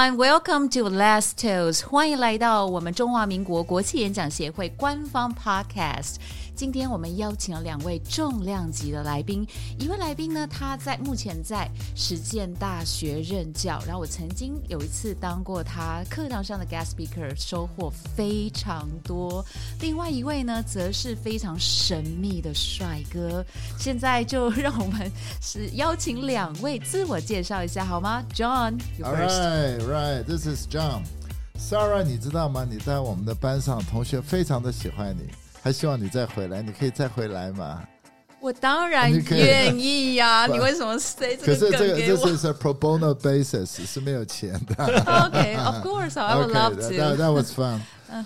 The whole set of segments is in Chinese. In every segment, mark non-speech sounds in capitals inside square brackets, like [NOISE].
Hey everyone, welcome to Last Toast，欢迎来到我们中华民国国际演讲协会官方 Podcast。 今天我们邀请了两位重量级的来宾，一位来宾呢，他在目前在实践大学任教，然后我曾经有一次当过他课堂上的 guest speaker，收获非常多。另外一位呢，则是非常神秘的帅哥。现在就让我们是邀请两位自我介绍一下好吗？John，you All first。right, right. This is John. Sarah，你知道吗？你在我们的班上，同学非常的喜欢你，还希望你再回来。你可以再回来吗？我当然愿意呀、不你为什么塞可这是这个这个梗给我是是 pro bono basis，是没有钱的。[LAUGHS] OK，of course，I would love to。that was fun [LAUGHS] 嗯。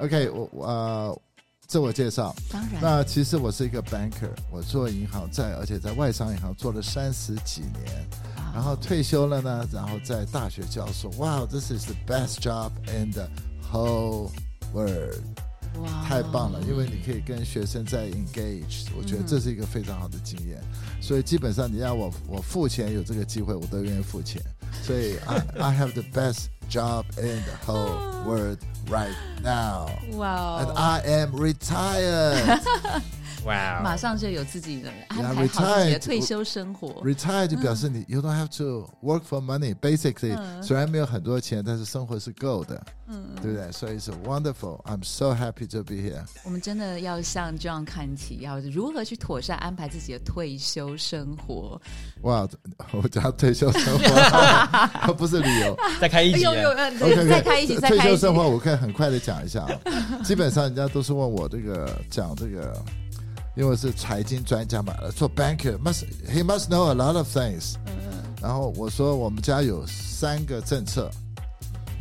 OK，我我呃，自我介绍。当然，那其实我是一个 banker，我做银行在，而且在外商银行做了三十几年。然后退休了呢，然后在大学教授。Wow, this is the best job in the whole world. 哇太棒了，因为你可以跟学生在 engage，我觉得这是一个非常好的经验。所以基本上你让我我付钱有这个机会，我都愿意付钱。所以 I I have the best job in the whole world right now, 哇 and 哦，I am retired. 哇马上就有自己的安排好自己的退休生活。Retired 就表示你 you don't have to work for money. Basically，、嗯虽然没有很多钱，但是生活是够的，嗯，对不对？所以是 wonderful. I'm so happy to be here. 我们真的要向 John 看齐，要如何去妥善安排自己的退休生活。哇，我讲退休生活 [LAUGHS] 不是旅游。再开一集有有，啊，呃 OK，再开一集，再开一集退休生。活，我可以很快的讲一下啊。基本上人家都是问我这个讲这个，因为是财经专家嘛，做 banker must he must know a lot of things。然后我说我们家有三个政策，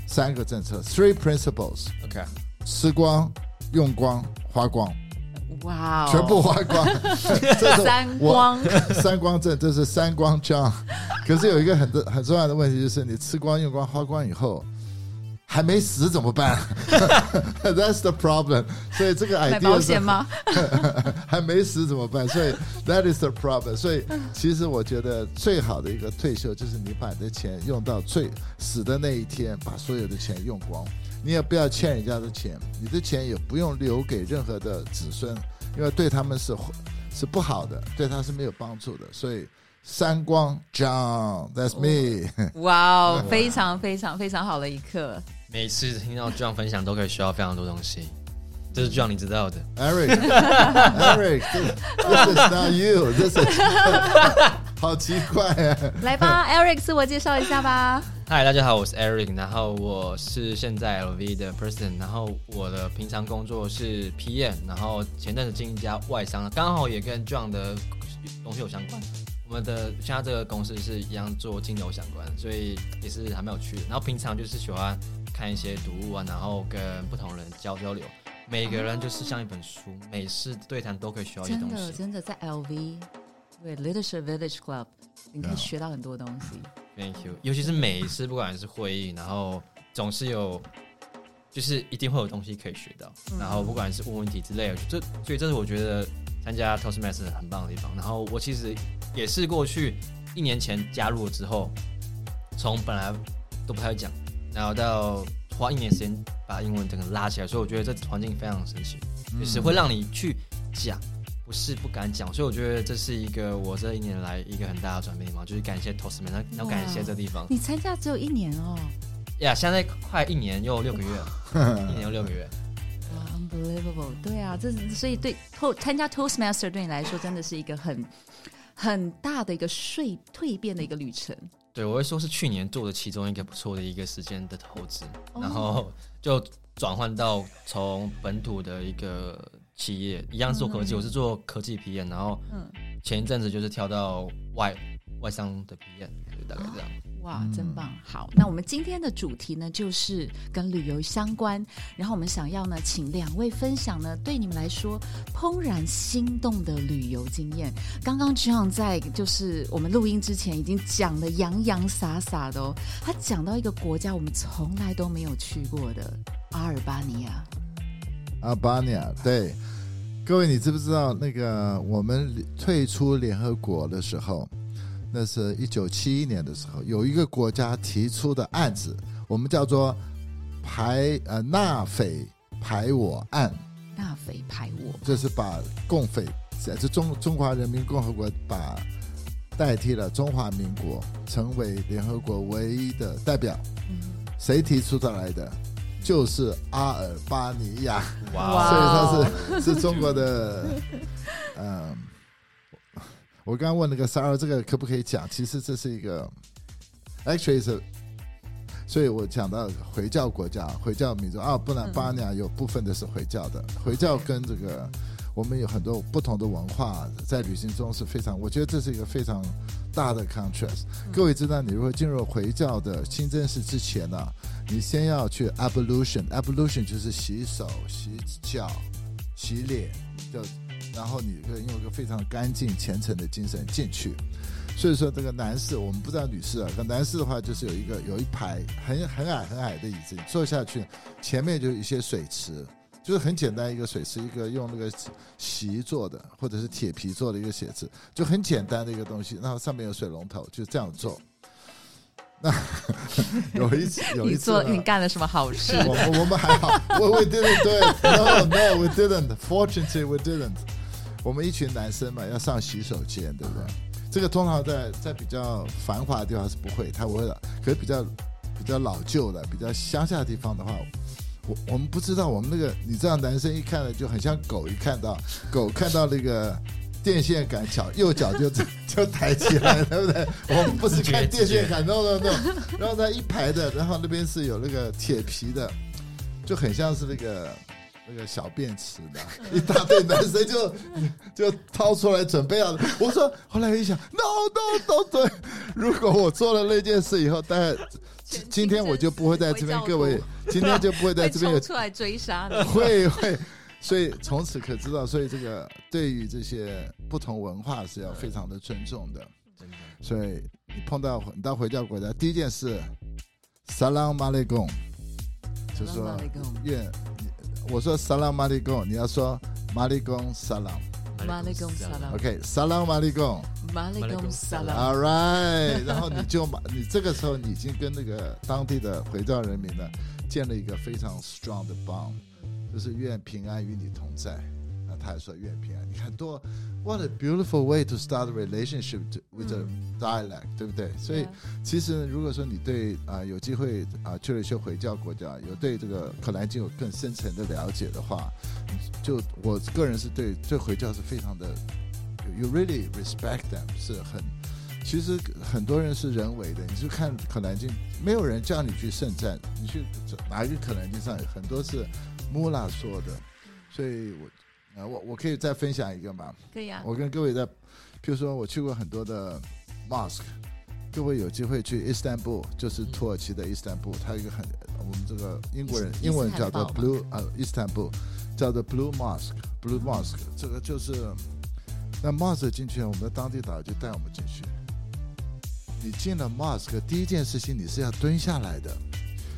三个政策，three principles，OK，吃光、用光、花光，哇哦，全部花光。[LAUGHS] 这是三光，[LAUGHS] 三光正，这是三光 John。可是有一个很很重要的问题，就是你吃光、用光、花光以后，还没死怎么办？[LAUGHS] That's the problem。所以这个买 idea 是保险吗？[LAUGHS] 还没死怎么办？所以 that is the problem。所以其实我觉得最好的一个退休，就是你把你的钱用到最死的那一天，把所有的钱用光。你也不要欠人家的钱，你的钱也不用留给任何的子孙，因为对他们是是不好的，对他是没有帮助的。所以三光 John，that's me。哇哦，非常非常非常好的一刻。每次听到 John 分享都可以学到非常多东西，这是 John 你知道的。Eric，Eric，this is not you，this is [LAUGHS] 好奇怪啊！来吧，Eric，自我介绍一下吧。嗨，大家好，我是 Eric，然后我是现在 LV 的 President，然后我的平常工作是 PM，然后前阵子进一家外商，刚好也跟 John 的东西有相关。我们的现在这个公司是一样做金融相关，所以也是还没有趣的。然后平常就是喜欢看一些读物啊，然后跟不同人交交流。每个人就是像一本书，每次对谈都可以学到一些真的东西。真的在 LV 对 Leadership Village Club，你可以学到很多东西。Thank you，尤其是每一次不管是会议，然后总是有，就是一定会有东西可以学到，嗯然后不管是问问题之类的，这所以这是我觉得参加 Toastmasters 很棒的地方。然后我其实也是过去一年前加入了之后，从本来都不太会讲，然后到花一年时间把英文整个拉起来，所以我觉得这环境非常神奇，就是会让你去讲。不是不敢讲，所以我觉得这是一个我这一年来一个很大的转变地方，就是感谢 Toastmasters，要感谢这地方。你参加只有一年哦，呀现在快一年又六个月了，[LAUGHS] 一年又六个月。哇，unbelievable！对啊，这所以对参加 Toastmaster 对你来说真的是一个很很大的一个蜕蜕变的一个旅程。对，我会说是去年做的其中一个不错的一个时间的投资，哦。然后就转换到从本土的一个企业，一样是做科技，嗯我是做科技皮验然后嗯，前一阵子就是跳到外外商的皮验就大概这样。哇，嗯真棒！好，那我们今天的主题呢，就是跟旅游相关。然后我们想要呢，请两位分享呢，对你们来说怦然心动的旅游经验。刚刚 John 在就是我们录音之前已经讲的洋洋洒洒的哦，他讲到一个国家我们从来都没有去过的阿尔巴尼亚。阿尔巴尼亚，对，各位，你知不知道那个我们退出联合国的时候，那是一九七一年的时候，有一个国家提出的案子，我们叫做排呃纳匪排我案，纳匪排我，就是把共匪，这中中华人民共和国把代替了中华民国成为联合国唯一的代表。嗯，谁提出的来的？就是阿尔巴尼亚，哇。所以哇他是 [LAUGHS] 是中国的，嗯，我刚刚问那个三二，这个可不可以讲？其实这是一个，actually 是，所以我讲到回教国家、回教民族啊，不然嗯巴尼亚有部分的是回教的，回教跟这个我们有很多不同的文化，在旅行中是非常，我觉得这是一个非常大的 contrast。各位知道，你如果进入回教的清真寺之前呢、你先要去 ablution，ablution 就是洗手、洗脚、洗脸，就然后你可以用一个非常干净、虔诚的精神进去。所以说，这个男士我们不知道女士啊，可男士的话就是有一个有一排很很矮很矮的椅子，你坐下去，前面就有一些水池，就是很简单一个水池，一个用那个席做的或者是铁皮做的一个写字，就很简单的一个东西，然后上面有水龙头，就这样做。那有一次，有一做你干了什么好事？我 [LAUGHS] 我我们还好 we didn't do it. No, no, we didn't. Fortunately, we didn't. 我们一群男生嘛，要上洗手间，对不对？这个通常在在比较繁华的地方是不会，他不会的。可是比较比较老旧的、比较乡下的地方的话，我我们不知道，我们那个你知道，男生一看呢就很像狗，一看到狗看到那个。电线杆脚右脚就 [LAUGHS] 就抬起来，对不对？我们不是看电线杆，no no no。然后呢，一排的，然后那边是有那个铁皮的，就很像是那个那个小便池的，[LAUGHS] 一大堆男生就 [LAUGHS] 就掏出来准备要。我说，后来一想，no no no，对，如果我做了那件事以后，大家今今天我就不会在这边，各位，今天就不会在这边 [LAUGHS] 有出来追杀的。会会，所以从此可知道，所以这个对于这些不同文化是要非常的尊重的。真的所以你碰到你到回教国家，第一件事，salam alaikum，就说 Salam alaikum 愿你我说 salam alaikum，你要说 malikum salam。Malikum salam OK，salam Malikum。Malikum。Salam。All right，然后你就马，你这个时候你已经跟那个当地的回教人民呢建了一个非常 strong 的 bond，就是愿平安与你同在。那他也说愿平安。你看多，what a beautiful way to start a relationship to, with a dialect，、对不对？所以其实如果说你对啊、有机会啊、去了一些回教国家，有对这个可兰经有更深层的了解的话，就我个人是对对回教是非常的，you really respect them 是很。其实很多人是人为的，你去看《可兰经》，没有人叫你去圣战，你去哪一个《可兰经》上很多是穆拉说的，所以我，呃，我我可以再分享一个嘛？可以啊。我跟各位在，譬如说我去过很多的 mosque，各位有机会去伊斯坦布，就是土耳其的伊斯坦布，它有一个很我们这个英国人英文叫做 blue 呃伊斯坦布，叫做 blue mosque，blue mosque，这个就是那 mosque 进去，我们的当地导游就带我们进去。你进了 mosque，第一件事情你是要蹲下来的。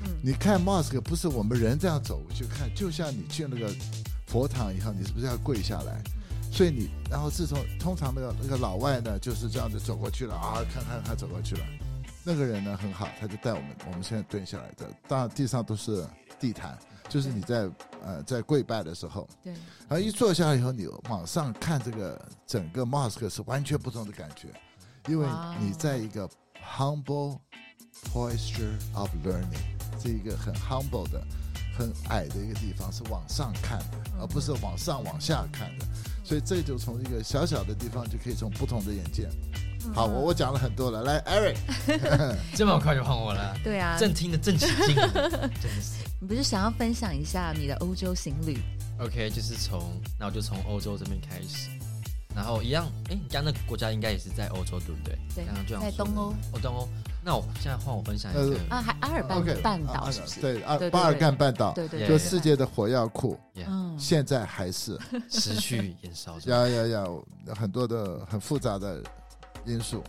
嗯你看 mosque 不是我们人这样走过去看，就像你进那个佛堂以后，你是不是要跪下来？所以你，然后自从通常那个那个老外呢就是这样子走过去了啊，看看他走过去了。那个人呢很好，他就带我们，我们现在蹲下来的，当然地上都是地毯，就是你在呃在跪拜的时候，对，然后一坐下来以后，你往上看这个整个 mosque 是完全不同的感觉，因为你在一个 humble posture of learning，这一个很 humble 的、很矮的一个地方是往上看的，而不是往上往下看的，所以这就从一个小小的地方就可以从不同的眼界。好，我我讲了很多了，来，Eric，[LAUGHS] 这么快就换我了，对啊，正听的正起劲，真的是。[LAUGHS] 你不是想要分享一下你的欧洲行旅？OK，就是从那我就从欧洲这边开始，然后一样，哎，你刚刚那个国家应该也是在欧洲，对不对？对刚刚就在东欧。哦，东欧。那我现在换我分享一呃个，啊，还阿尔半岛是不是？对，阿对对巴尔干半岛，对对，就对就世界的火药库嗯，现在还是。持续燃烧着。呀呀呀，很多的很复杂的因素。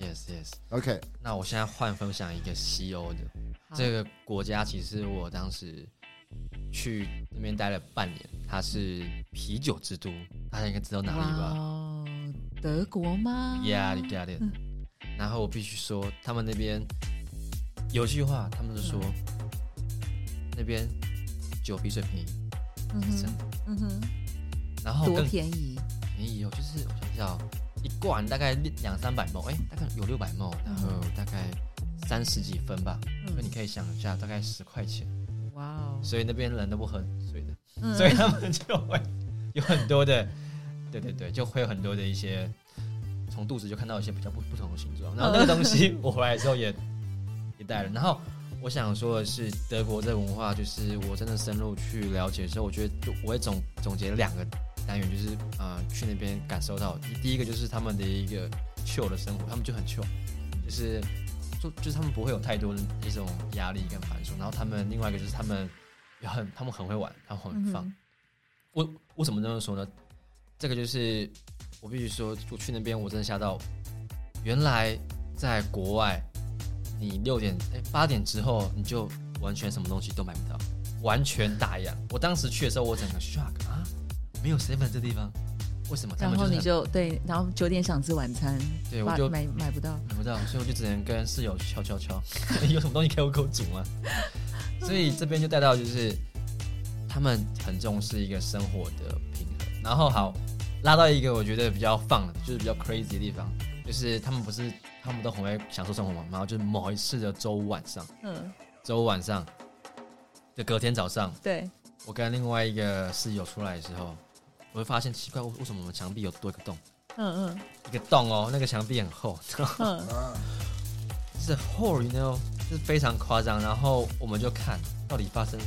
Yes Yes。OK，那我现在换分享一个西欧的好这个国家，其实我当时去那边待了半年，它是啤酒之都，大家应该知道哪里吧哦，德国吗？？Yeah, you got it。然后我必须说，他们那边有句话，他们是说、那边酒比水便宜，嗯是真哼，的。嗯哼，然后更多便宜，便宜哦，就是我想一下哦，一罐大概两三百毛，哎，大概有六百毛，然后大概三十几分吧，所以你可以想一下，大概十块钱。哇哦，所以那边人都不喝水的，嗯所以他们就会有很多的，对对对，就会有很多的一些从肚子就看到一些比较不不同的形状。然后那个东西我回来之后也也带了。然后我想说的是，德国这个文化，就是我真的深入去了解之后，我觉得就我也总总结了两个单元，就是呃去那边感受到，第一个就是他们的一个 chill 的生活，他们就很 chill，就是。就就是他们不会有太多的一种压力跟繁琐，然后他们另外一个就是他们也很他们很会玩，他们很放。嗯我为什么这么说呢？这个就是我必须说，我去那边我真的吓到，原来在国外，你六点哎八点之后你就完全什么东西都买不到，完全打烊。我当时去的时候，我整个 shock 啊，没有 seven 这地方，为什么？然后你就对，然后九点想吃晚餐，对我就买买买不到，买不到，所以我就只能跟室友敲敲敲，[LAUGHS] 有什么东西可以我给我煮吗？[LAUGHS] 所以这边就带到就是他们很重视一个生活的平衡，然后好拉到一个我觉得比较放的，就是比较 crazy 的地方，就是他们不是他们都很会享受生活嘛，然后就是某一次的周五晚上，嗯，周五晚上就隔天早上，对，我跟另外一个室友出来的时候，我会发现奇怪，为为什么我们墙壁有多一个洞？嗯嗯一个洞哦，那个墙壁很厚，[LAUGHS] 是 hole，you know，就是非常夸张。然后我们就看到底发生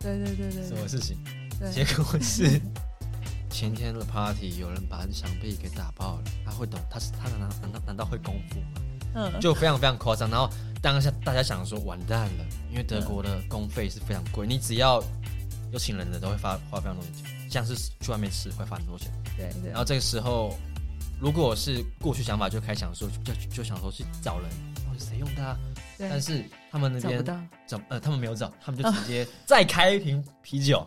对对对对对什么事情，对，结果是 [LAUGHS] 前天的 party 有人把墙壁给打爆了。他会懂，他是他难道难道难道会功夫吗？嗯，就非常非常夸张。然后当下大家想说完蛋了，因为德国的工费是非常贵，你只要有请人的都会发花非常多钱，像是去外面吃会花很多钱。对对然后这个时候，如果是过去想法，就开始想说，就就就想说去找人，到底谁用它？对，但是他们那边找不到，找呃，他们没有找，他们就 [LAUGHS] 直接再开一瓶啤酒，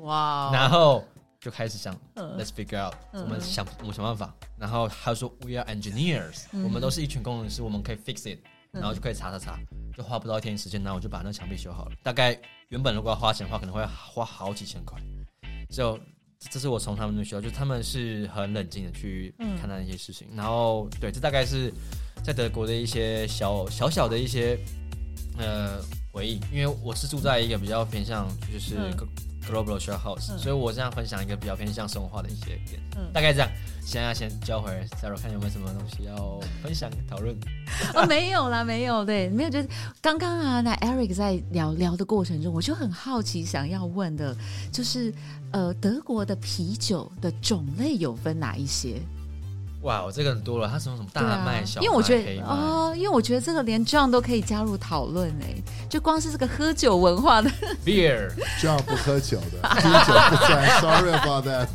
哇哦，然后就开始想嗯 Let's figure out，嗯我们想我们想办法。然后他说 We are engineers，嗯我们都是一群工程师，我们可以 fix it，嗯然后就可以查查查，就花不到一天时间，然后我就把那墙壁修好了。大概原本如果要花钱的话，可能会花好几千块。就这是我从他们那学到，就他们是很冷静的去嗯。看待一些事情。然后对，这大概是在德国的一些小小小的一些呃回忆，因为我是住在一个比较偏向就是嗯。Global share house，、嗯。所以我这样分享一个比较偏向生活化的一些点，嗯。大概这样。现在先交回 Sarah，看有没有什么东西要分享讨论。哦，没有啦，没有，对，没有，就是刚刚啊，那 Eric 在聊聊的过程中，我就很好奇，想要问的，就是呃，德国的啤酒的种类有分哪一些？哇，我这个很多了，它什么什么大麦、小麦、因为我觉得哦，因为我觉得这个连 John 都可以加入讨论哎，就光是这个喝酒文化的，beer，John 不喝酒的，啤酒不算，sorry about that。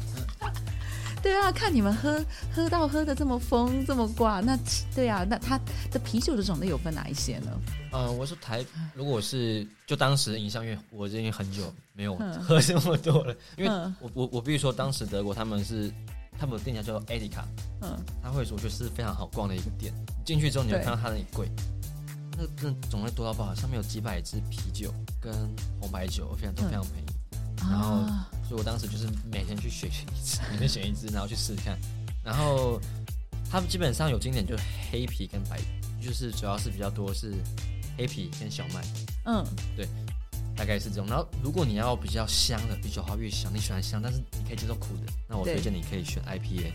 对啊，看你们喝喝到喝的这么疯这么挂，那对啊，那它的啤酒的种类有分哪一些呢？嗯，我说台，如果是就当时的印象，因为我已经很久没有嗯喝这么多了，因为嗯我我我必须说，当时德国他们是他们的店家叫 e d i c a 嗯，他会说，我觉得是非常好逛的一个店。进去之后，你会看到它的柜，那真的种类多到爆，上面有几百支啤酒跟红白酒，非常都嗯非常便宜。然后啊，所以我当时就是每天去选一支，[LAUGHS] 每天选一支，然后去试试看。然后他们基本上有经典就是黑皮跟白，就是主要是比较多是黑皮跟小麦，嗯对大概是这种。然后如果你要比较香的，比酒花越香，你喜欢香，但是你可以接受苦的，那我推荐你可以选 IPA。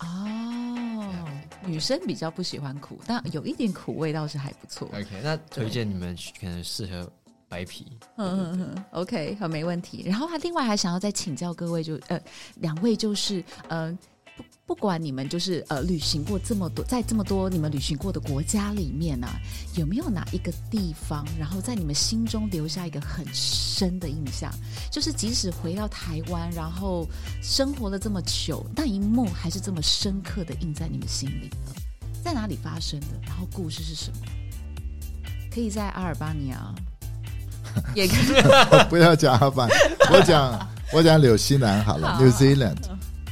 哦，女生比较不喜欢苦，但有一点苦味倒是还不错。OK，那推荐你们可能适合白皮。嗯嗯嗯，OK，好，没问题。然后他另外还想要再请教各位就，呃两位就是呃不不管你们就是呃旅行过这么多，在这么多你们旅行过的国家里面啊，有没有哪一个地方，然后在你们心中留下一个很深的印象？就是即使回到台湾，然后生活了这么久，那一幕还是这么深刻的印在你们心里呢？在哪里发生的？然后故事是什么？可以在阿尔巴尼亚，[LAUGHS] 也可以。[LAUGHS] 不要讲阿班，我讲我讲纽西兰好了好，New Zealand。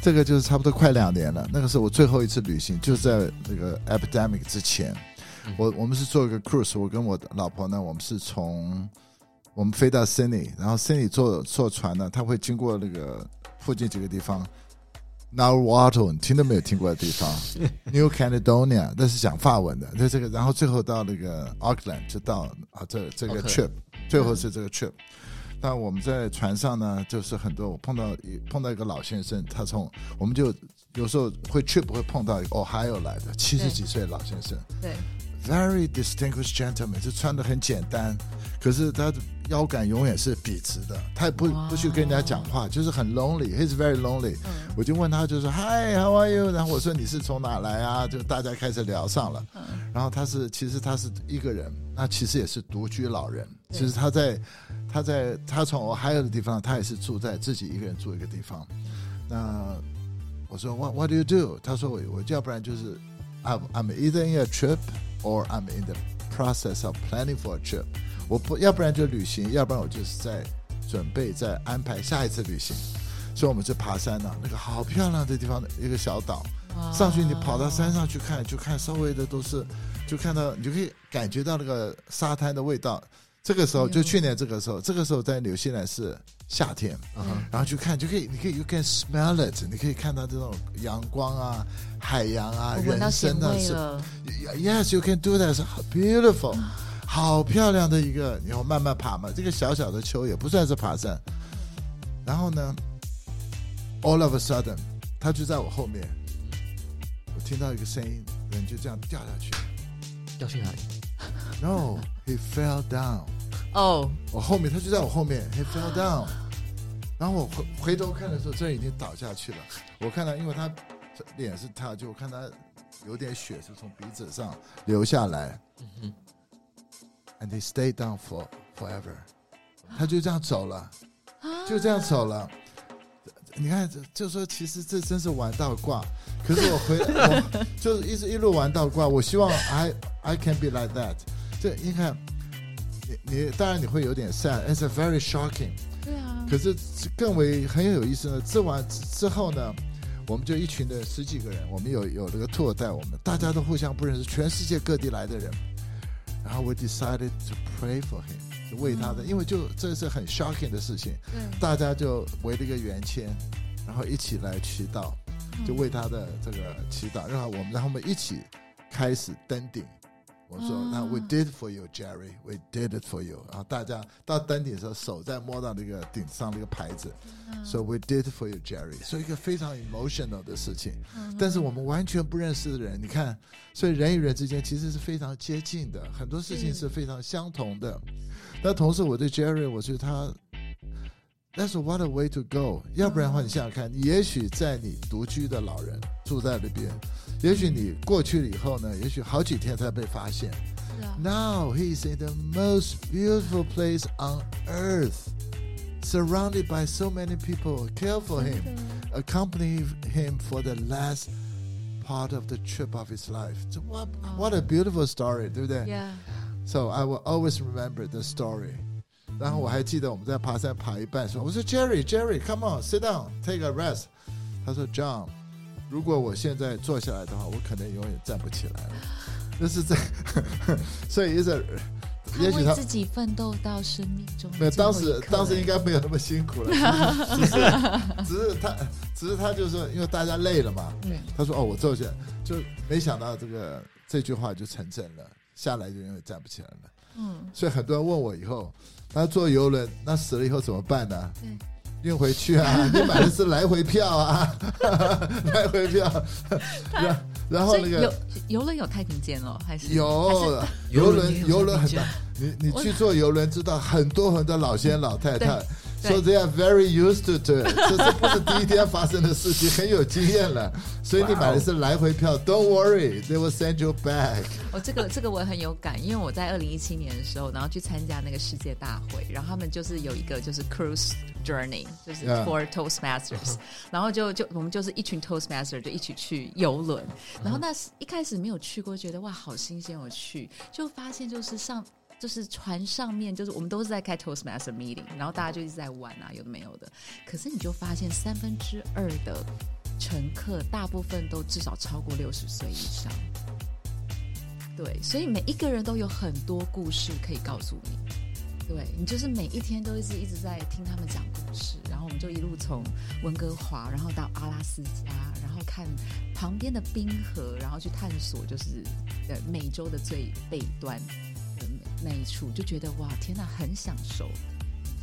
这个就是差不多快两年了。那个是我最后一次旅行，就是在那个 epidemic 之前。我我们是做一个 cruise，我跟我老婆呢，我们是从我们飞到 Sydney，然后 Sydney 坐坐船呢，它会经过那个附近几个地方 n a r w a t o 你听都没有听过的地方，New Caledonia，那是讲法文的。那这个，然后最后到那个 Auckland 就到啊，这这个 trip，最后是这个 trip。那我们在船上呢，就是很多我碰到碰到一个老先生，他从我们就有时候会 trip 会碰到一个 Ohio 来的七十几岁的老先生，对。Very distinguished gentleman，就穿的很简单，可是他的腰杆永远是笔直的。他也不不去跟人家讲话，就是很 lonely。He's very lonely。我就问他，就说 Hi，How are you？然后我说你是从哪来啊？就大家开始聊上了。然后他是其实他是一个人，那其实也是独居老人。其实他在他在他从我还有的地方，他也是住在自己一个人住一个地方。那我说 What What do you do？他说我我要不然就是 I'm I'm either in a trip。or I'm in the process of planning for a trip。我不要不然就旅行，要不然我就是在准备在安排下一次旅行。所以我们去爬山呢，那个好漂亮的地方，一个小岛，上去你跑到山上去看，就看稍微的都是，就看到你就可以感觉到那个沙滩的味道。这个时候就去年这个时候，这个时候在纽西兰是夏天，然后去看就可以，你可以 you can smell it，你可以看到这种阳光啊、海洋啊、人生啊是，yes you can do that，是 beautiful，好漂亮的一个，然后慢慢爬嘛，这个小小的丘也不算是爬山，然后呢，all of a sudden，他就在我后面，我听到一个声音，人就这样掉下去，掉去哪里？No, he fell down. 哦，我后面他就在我后面，he fell down。然后我回回头看的时候，这人已经倒下去了。我看到，因为他脸是他，就我看他有点血是从鼻子上流下来。And he stayed down for forever。他就这样走了，就这样走了。你看，就说其实这真是玩到挂。可是我回，[LAUGHS] 我就是一直一路玩到挂。我希望 I I can be like that。这你看，你你当然你会有点 sad，it's a very shocking。对啊。可是更为很有意思呢。这完之后呢，我们就一群的十几个人，我们有有这个 tour 带我们，大家都互相不认识，全世界各地来的人。然后 we decided to pray for him，为他的，因为就这是很 shocking 的事情。大家就围了一个圆圈，然后一起来祈祷，就为他的这个祈祷，然后我们然后我们一起开始登顶。我说：“那 We did for you, Jerry. We did it for you。”然后大家到登顶的时候，手在摸到那个顶上那个牌子，说 “We did for you, Jerry。”所以一个非常 emotional 的事情。但是我们完全不认识的人，你看，所以人与人之间其实是非常接近的，很多事情是非常相同的。那同时，我对 Jerry，我觉得他，That's what a way to go。要不然的话，你想想看，也许在你独居的老人住在那边。也许你过去了以后呢，也许好几天才被发现。Now he's in the most beautiful place on earth, surrounded by so many people care for him, accompany him for the last part of the trip of his life. So what what a beautiful story, 对不对？Yeah. So I will always remember the story. 然后我还记得我们在爬山爬一半说，我说 Jerry Jerry，come on sit down take a rest。他说 John。如果我现在坐下来的话，我可能永远站不起来了。那是在，所以也是，也许他自己奋斗到生命中。没有，当时当时应该没有那么辛苦了。[LAUGHS] 只是只是他，只是他就是说，因为大家累了嘛。他说：“哦，我坐下。”就没想到这个这句话就成真了，下来就永远站不起来了。嗯。所以很多人问我以后，那坐游轮，那死了以后怎么办呢？运回去啊！[LAUGHS] 你买的是来回票啊，[LAUGHS] 来回票。然然后那个游游轮有太平间哦，还是有游轮游轮很大。你你去坐游轮，知道很多很多老先老太太。So they are very used to it。这这不是第一天发生的事情，很有经验了。[LAUGHS] 所以你买的是来回票，Don't worry, they will send you back。哦，这个这个我很有感，因为我在二零一七年的时候，然后去参加那个世界大会，然后他们就是有一个就是 cruise journey，就是 for Toastmasters，[LAUGHS] 然后就就我们就是一群 Toastmaster 就一起去游轮，然后那一开始没有去过，觉得哇好新鲜，我去就发现就是上。就是船上面，就是我们都是在开 Toastmaster meeting，然后大家就一直在玩啊，有的没有的。可是你就发现三分之二的乘客大部分都至少超过六十岁以上。对，所以每一个人都有很多故事可以告诉你。对你就是每一天都一直一直在听他们讲故事，然后我们就一路从温哥华，然后到阿拉斯加，然后看旁边的冰河，然后去探索就是呃美洲的最北端那一处，就觉得哇天哪，很享受，很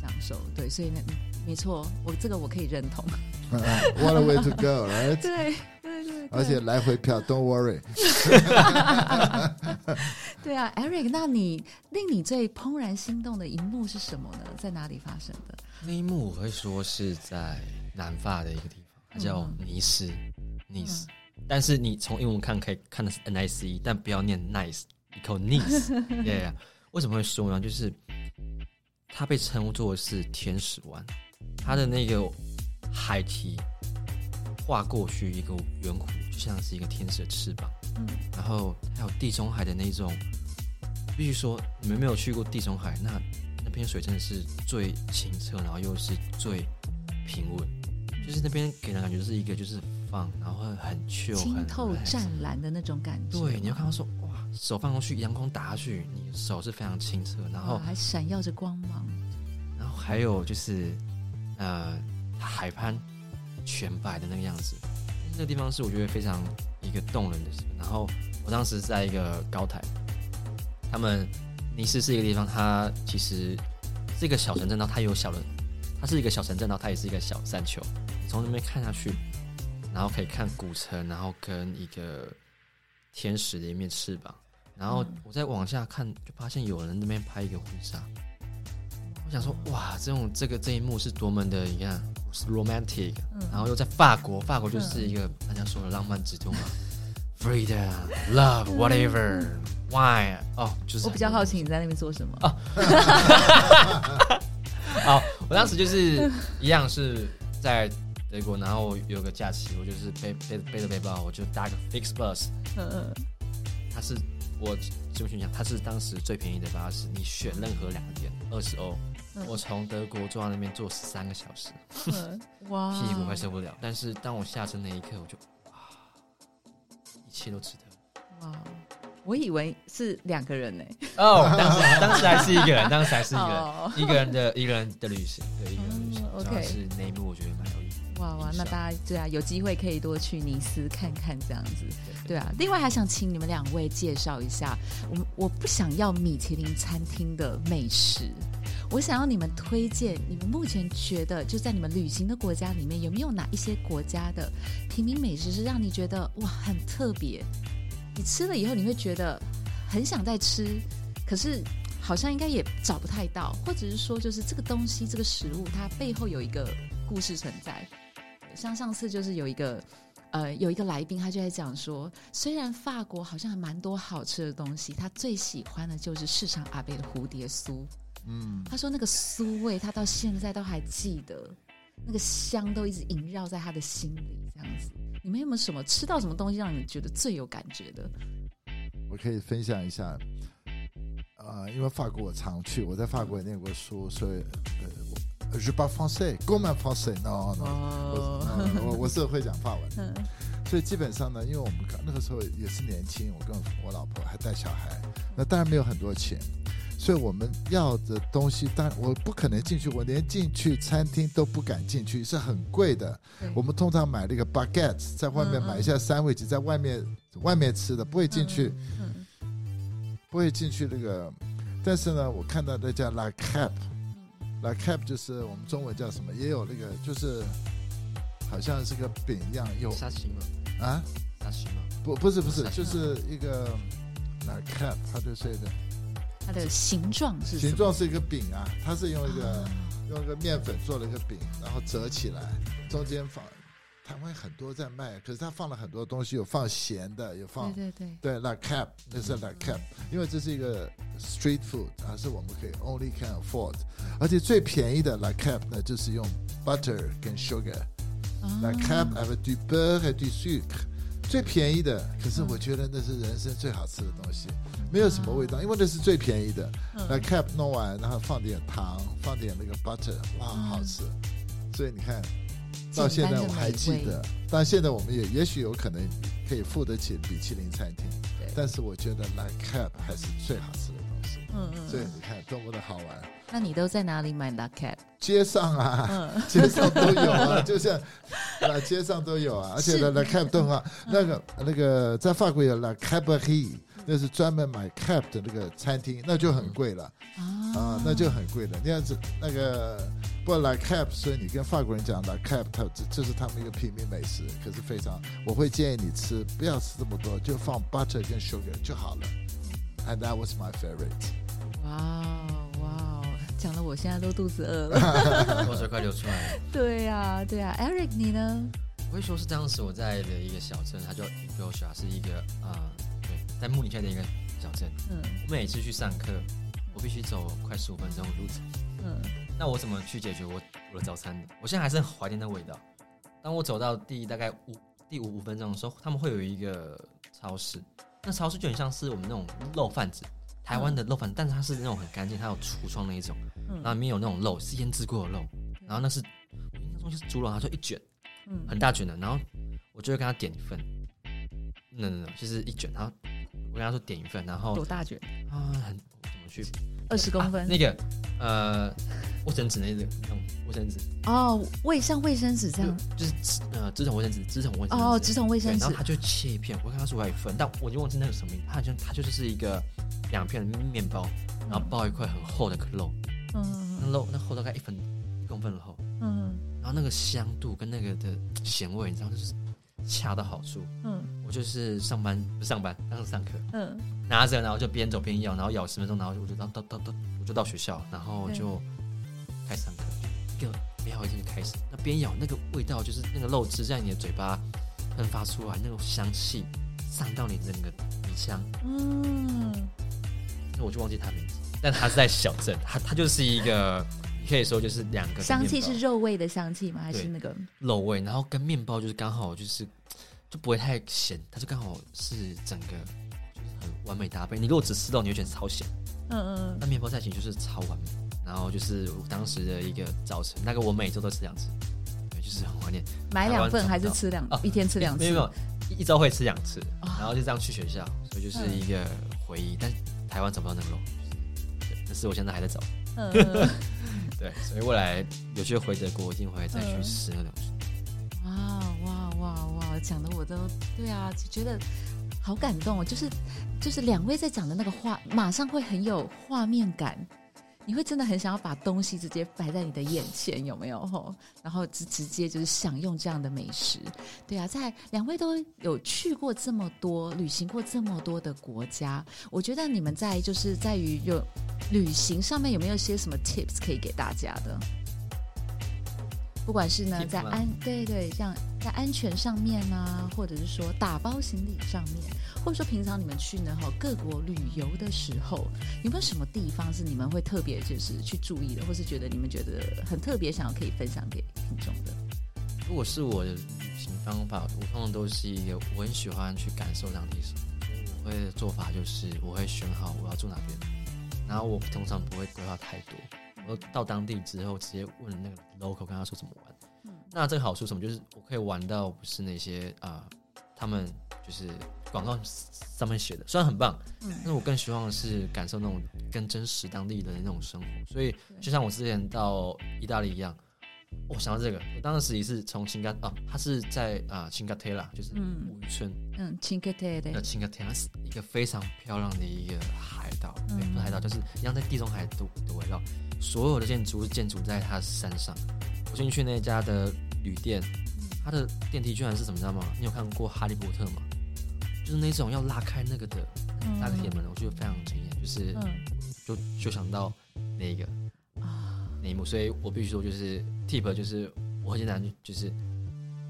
享受。对，所以呢，没错，我这个我可以认同。[LAUGHS] What a way to go, right？对对对对，而且来回票，Don't worry。[LAUGHS] 对啊，Eric，那你令你最怦然心动的一幕是什么呢？在哪里发生的？那一幕我会说是在南法的一个地方，它叫嗯尼斯，尼斯。但是你从英文看可以看的是 N I C，但不要念 nice，一口 nice。[LAUGHS] yeah，为什么会说呢？就是它被称作是天使湾，它的那个海堤划过去一个圆弧，就像是一个天使的翅膀。嗯然后还有地中海的那种，必须说你们没有去过地中海，那那片水真的是最清澈，然后又是最平稳，就是那边给人感觉是一个就是放，然后很 chill，很清透湛蓝的那种感觉。对，你要看到说哇，手放过去，阳光打下去，你的手是非常清澈，然后还闪耀着光芒。然后还有就是呃海滩全白的那个样子，那个地方是我觉得非常一个动人的事。然后我当时在一个高台，他们尼斯是一个地方，它其实是一个小城镇，然后它有小的，它是一个小城镇，然后它也是一个小山丘。从那边看下去，然后可以看古城，然后跟一个天使的一面翅膀。然后嗯。我再往下看，就发现有人那边拍一个婚纱。我想说，哇，这种这个这一幕是多么的，你看，romantic，、嗯。然后又在法国，法国就是一个、大家说的浪漫之都嘛，freedom、love、whatever、why，哦，就是我比较好奇你在那边做什么。哦，[LAUGHS] [LAUGHS] 我当时就是一样是在德国，然后有个假期，我就是背背背着背包，我就搭个 Fix Bus，嗯嗯它是我这你讲，它是当时最便宜的巴士，你选任何两个点，二十欧。嗯我从德国坐到那边坐十三个小时，嗯，哇，屁股快受不了。但是当我下车那一刻，我就啊，一切都值得。哇，我以为是两个人呢。哦，当时当时还是一个人，当时还是一个人，[LAUGHS] 哦一个人的一个人的旅行，对，一个人的旅行。嗯主要 OK 是那一幕我觉得蛮有意义。哇哇，那大家对啊，有机会可以多去尼斯看看这样子。对对啊，另外还想请你们两位介绍一下，我我不想要米其林餐厅的美食，我想要你们推荐，你们目前觉得就在你们旅行的国家里面，有没有哪一些国家的平民美食是让你觉得哇很特别？你吃了以后你会觉得很想再吃，可是好像应该也找不太到，或者是说就是这个东西这个食物它背后有一个故事存在。像上次就是有一个呃有一个来宾，他就在讲说，虽然法国好像还蛮多好吃的东西，他最喜欢的就是市场阿贝的蝴蝶酥。嗯，他说那个酥味，他到现在都还记得，那个香都一直萦绕在他的心里，这样子。你们有没有什么吃到什么东西让你们觉得最有感觉的？我可以分享一下。呃，因为法国我常去，我在法国也念过书，所以，je parle français，comme un français，no no，我呃我我是会讲法文，嗯所以基本上呢，因为我们刚那个时候也是年轻，我跟我老婆还带小孩，那当然没有很多钱，所以我们要的东西，当然我不可能进去，我连进去餐厅都不敢进去，是很贵的对。我们通常买那个 baguette，在外面嗯嗯买一下三味鸡，在外面外面吃的，不会进去，嗯不会进去那个。但是呢，我看到那家 La Cap，La Cap 就是我们中文叫什么，也有那个就是好像是个饼一样，有沙琪玛，啊。沙琪玛，不，不是，不是不，是就是一个那 cap，它就是一个它的形状是形状是一个饼啊，它是用一个、啊。用一个面粉做了一个饼，然后折起来，中间放。台湾很多在卖，可是他放了很多东西，有放咸的，有放对对对，对 la cap，那是 la cap，因为这是一个 street food 啊，是我们可以 only can afford，而且最便宜的 la cap 呢，就是用 butter 跟 sugar。啊。cap avec du beurre et du sucre，最便宜的，可是我觉得那是人生最好吃的东西，没有什么味道，因为那是最便宜的。La cap 弄完，然后放点糖，放点那个 butter，哇，好吃。所以你看，到现在我还记得，但现在我们也也许有可能可以付得起米其林餐厅，但是我觉得 La Cap 还是最好吃的东西。嗯嗯所以你看多么的好玩，那你都在哪里买 La Cap？街上啊，嗯，[LAUGHS] 街上都有啊，[LAUGHS] 就像啊，街上都有啊，而且呢，La Cap 都很好。那个那个在法国有 La Cabaret，那是专门买 Cap 的那个餐厅，那就很贵了。啊。啊，那就很贵了。那样子那个不 La Cap，所以你跟法国人讲 La Cap，它这这是他们一个平民美食，可是非常，我会建议你吃，不要吃这么多，就放 butter 跟 sugar 就好了。And that was my favorite。哇哦哇哦，讲的我现在都肚子饿了。口水快流出来了。[LAUGHS] 对呀、对呀、e r i c 你呢？我会说是当时我在的一个小镇，它叫 e g o s h a 是一个啊、呃对，在慕尼黑的一个小镇。嗯我每次去上课，我必须走快十五分钟的路程。嗯那我怎么去解决我我的早餐的？我现在还是很怀念那味道。当我走到第大概五第五五分钟的时候，他们会有一个超市，那超市就很像是我们那种肉贩子，台湾的肉贩子，但是它是那种很干净，它有橱窗那一种，然后嗯里面有那种肉是腌制过的肉，然后那是我印象中就是猪肉，它就一卷嗯很大卷的，然后我就会跟他点一份，no no no，就是一卷，然后我跟他说点一份，然后多大卷？啊很怎么去二十公分、啊那个呃卫生纸那个那种卫生纸，哦，卫像卫生纸这样。就就是纸呃纸筒卫生纸，纸筒卫生纸。哦，纸筒卫，生纸然后他就切一片，我看他说我要一份，但我就忘记那个什么他好像他就是一个两片的面包，然后包一块很厚的肉，嗯那嗯。肉那厚大概一分一公分的厚，嗯。然后那个香度跟那个的咸味，你知道就是恰到好处。嗯我就是上班不上班，当时上课，嗯拿着然后就边走边咬，然后咬十分钟，然后我就到到到到我就到学校，然后就开始上课，一个美好一天就开始。那边咬那个味道，就是那个肉汁在你的嘴巴喷发出来，那种香气散到你整个鼻腔，嗯，那我就忘记他名字，但他是在小镇，他他就是一个，你可以说就是两个香气是肉味的香气吗？还是那个？肉味，然后跟面包就是刚好就是就不会太咸，它就刚好是整个就是很完美搭配。你如果只吃到，你会觉得超咸，嗯嗯那面包在一起就是超完美。然后就是我当时的一个早晨，那个我每周都吃两次，对，就是很怀念。买两份还是吃两哦一天吃两次？没有没有，一一周会吃两次，哦然后就这样去学校，所以就是一个回忆。但台湾找不到那个肉，对，但是我现在还在找，[LAUGHS] 对，所以未来有机会回德国，我一定会再去嗯吃那个东西。哇哇哇哇，讲的我都对啊，就觉得好感动哦。就是就是两位在讲的那个话，马上会很有画面感。你会真的很想要把东西直接摆在你的眼前，有没有？吼，然后直直接就是享用这样的美食。对啊，在两位都有去过这么多、旅行过这么多的国家，我觉得你们在就是在于有旅行上面有没有些什么 tips 可以给大家的？不管是呢在安对对，像在安全上面啊，或者是说打包行李上面，或者说平常你们去呢哈各国旅游的时候，有没有什么地方是你们会特别就是去注意的，或是觉得你们觉得很特别，想要可以分享给听众的？如果是我的旅行方法，我通常都是一个我很喜欢去感受当地生活，所以我会的做法就是我会选好我要住哪边，然后我通常不会规划太多，我到当地之后直接问那个 local 跟他说怎么玩。那这个好处什么？就是我可以玩到不是那些啊、他们就是广告上面写的，虽然很棒，嗯但是我更希望是感受那种更真实当地的那种生活。所以就像我之前到意大利一样，我想到这个，我当时也是从青冈啊，它是在啊青冈特拉，就是嗯五渔村嗯 k t e 的的，青冈特拉，是一个非常漂亮的一个海岛，嗯对，不是海岛，就是一样在地中海的的围绕，所有的建筑是建筑在它山上。我进去那家的旅店，它的电梯居然是怎么，你知道吗？你有看过《哈利波特》吗？就是那种要拉开那个的嗯拉个铁门的，我觉得非常惊艳，就是嗯就就想到那个啊，那一幕，所以我必须说，就是 tip 就是我很简单，就是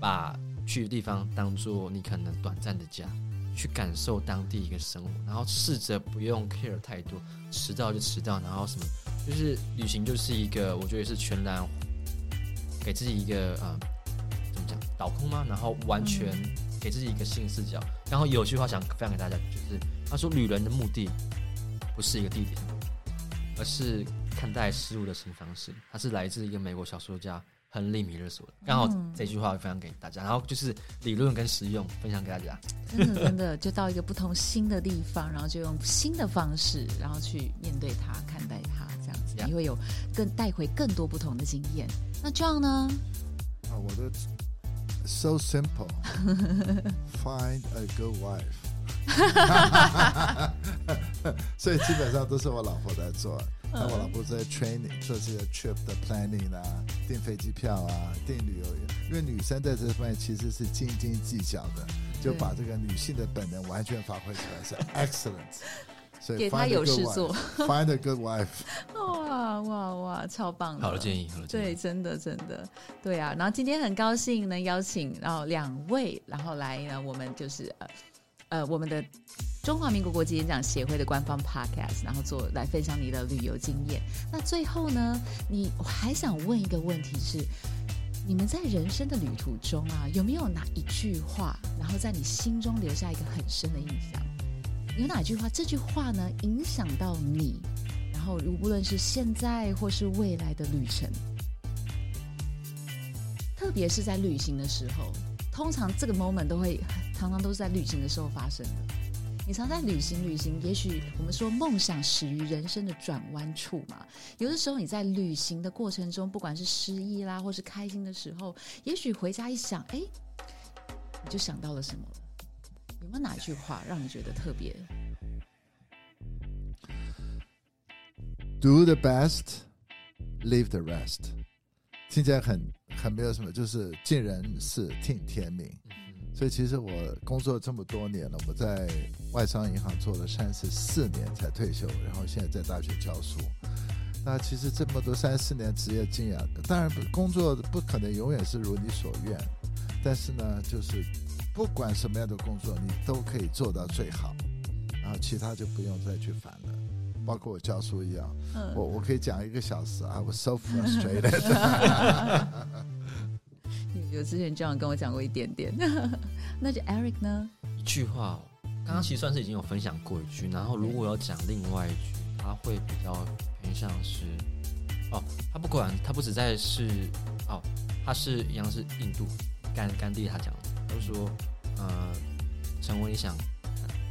把去的地方当做你可能短暂的家，去感受当地一个生活，然后试着不用 care 太多，迟到就迟到，然后什么，就是旅行就是一个我觉得是全然给自己一个呃怎么讲倒空吗？然后完全给自己一个新视角。然后有句话想分享给大家，就是他说旅人的目的不是一个地点，而是看待事物的新方式。他是来自一个美国小说家亨利米勒说的，刚好嗯这句话分享给大家，然后就是理论跟实用分享给大家。[LAUGHS] 真的真的就到一个不同新的地方，然后就用新的方式，然后去面对它、你会有更带回更多不同的经验。那 John 呢？啊，我的 so simple. [LAUGHS] Find a good wife. [LAUGHS] 所以基本上都是我老婆在做，那我老婆在 training 做这些 trip 的 planning 啊，订飞机票啊，订旅游，因为女生在这方面其实是斤斤计较的，就把这个女性的本能完全发挥出来，是 excellent。所以给他有事做 [LAUGHS] find a good wife。[LAUGHS] 哇哇哇，超棒的！好的建议，好的建对，真的真的，对啊。然后今天很高兴能邀请然后两位，然后来呢，我们就是呃呃我们的中华民国国际演讲协会的官方 podcast，然后做来分享你的旅游经验。那最后呢，你我还想问一个问题是。你们在人生的旅途中啊，有没有哪一句话，然后在你心中留下一个很深的印象？有哪句话？这句话呢，影响到你，然后无论是现在或是未来的旅程，特别是在旅行的时候，通常这个 moment 都会常常都是在旅行的时候发生的。你常在旅行，旅行，也许我们说梦想始于人生的转弯处嘛。有的时候你在旅行的过程中，不管是失意啦，或是开心的时候，也许回家一想，哎，你就想到了什么？有没有哪一句话让你觉得特别？Do the best, leave the rest。听起来很很没有什么，就是尽人事，听天命。所以其实我工作这么多年了，我在外商银行做了三十四年才退休，然后现在在大学教书。那其实这么多三十四年职业经验，当然不工作不可能永远是如你所愿，但是呢，就是不管什么样的工作，你都可以做到最好，然后其他就不用再去烦了。包括我教书一样，嗯我我可以讲一个小时啊，[LAUGHS] 我 so frustrated。[LAUGHS] 有之前这样跟我讲过一点点。[LAUGHS] 那就 Eric 呢？一句话哦，刚刚其实算是已经有分享过一句，然后如果要讲另外一句，他会比较偏向是，哦，他不管他不只在是，哦，他是一样是印度甘甘地他讲的，他就说，呃，成为你想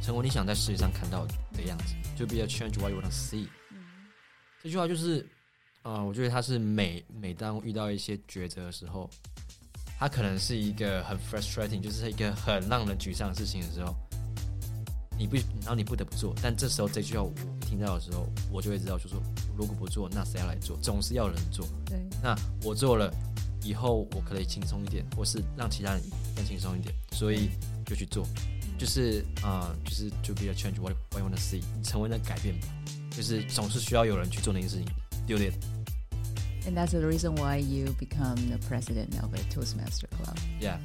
成为你想在世界上看到的样子，就 be a change what you want to see。这句话就是，呃，我觉得他是每每当遇到一些抉择的时候，他可能是一个很 frustrating，就是一个很让人沮丧的事情的时候，你不，然后你不得不做。但这时候这句话我一听到的时候，我就会知道，就说如果不做，那谁要来做？总是要人做。对，那我做了以后，我可以轻松一点，或是让其他人更轻松一点，所以就去做。就是啊、就是 to be a change what I want to see，成为那改变吧。就是总是需要有人去做那件事情，丢脸。And that's the reason why you become the president of a Toastmaster Club。Yeah，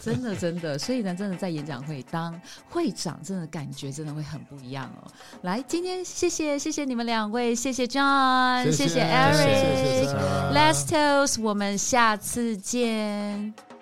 真的真的，所以呢，真的在演讲会当会长，真的感觉真的会很不一样哦。来，今天谢谢谢谢你们两位，谢谢 John，谢谢谢谢谢 Eric。谢谢 Sarah Let's Toast，我们下次见。